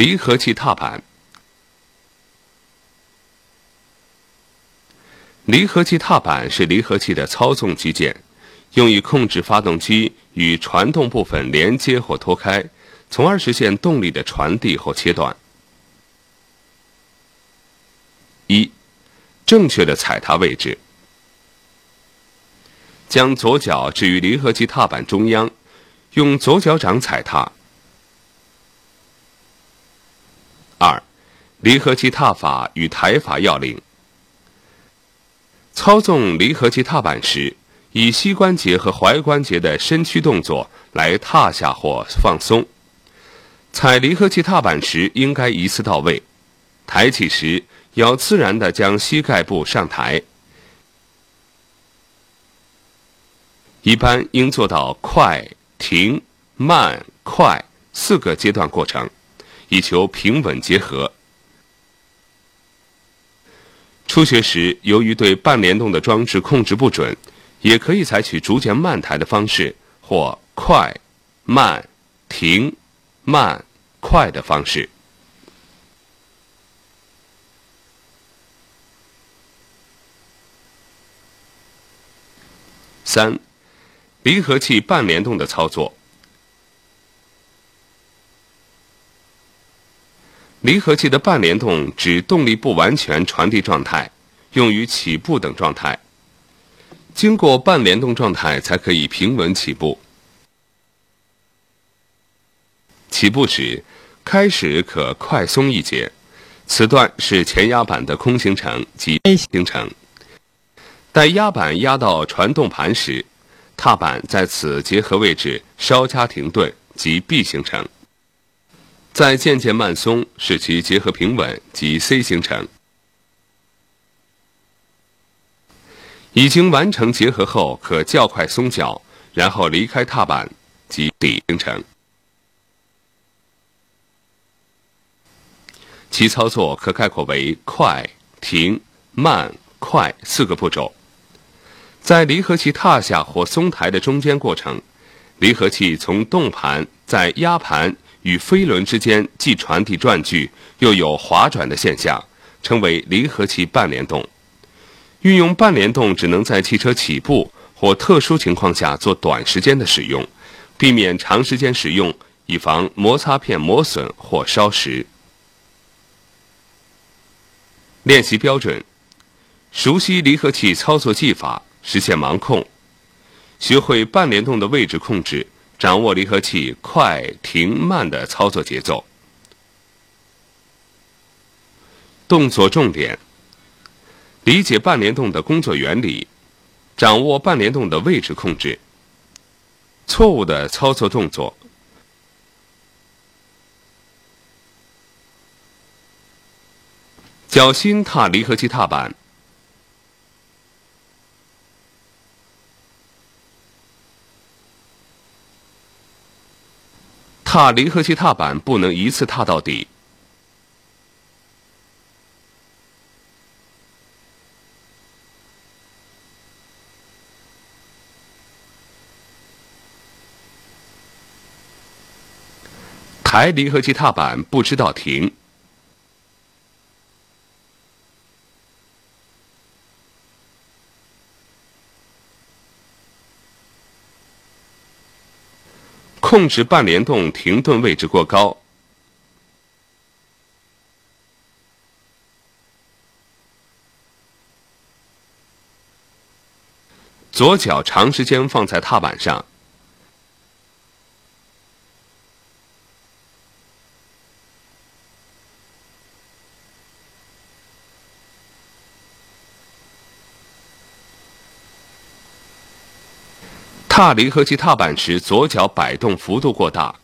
离合器踏板。离合器踏板是离合器的操纵机件，用于控制发动机与传动部分连接或脱开，从而实现动力的传递或切断。一、正确的踩踏位置：将左脚置于离合器踏板中央，用左脚掌踩踏。二、离合器踏法与抬法要领。操纵离合器踏板时，以膝关节和踝关节的伸屈动作来踏下或放松。踩离合器踏板时应该一次到位。抬起时要自然地将膝盖部上抬。一般应做到快、停、慢、快四个阶段过程，以求平稳结合。初学时，由于对半联动的装置控制不准，也可以采取逐渐慢抬的方式，或快、慢、停、慢、快的方式。三、离合器半联动的操作。离合器的半联动指动力不完全传递状态，用于起步等状态。经过半联动状态才可以平稳起步。起步时，开始可快松一节，此段是前压板的空行程及 A 行程。待压板压到传动盘时，踏板在此结合位置稍加停顿即 B 行程。再渐渐慢松，使其结合平稳，及 C 形成。已经完成结合后，可较快松脚，然后离开踏板，及 D 形成。其操作可概括为快、停、慢、快四个步骤。在离合器踏下或松抬的中间过程，离合器从动盘在压盘。与飞轮之间既传递转距，又有滑转的现象，称为离合器半联动。运用半联动只能在汽车起步或特殊情况下做短时间的使用，避免长时间使用，以防摩擦片磨损或烧蚀。练习标准：熟悉离合器操作技法，实现盲控，学会半联动的位置控制。掌握离合器快、停、慢的操作节奏。动作重点：理解半联动的工作原理，掌握半联动的位置控制。错误的操作动作：脚心踏离合器踏板。踏离合器踏板不能一次踏到底。抬离合器踏板不知道停。控制半联动停顿位置过高，左脚长时间放在踏板上，踏离合器踏板时，左脚摆动幅度过大。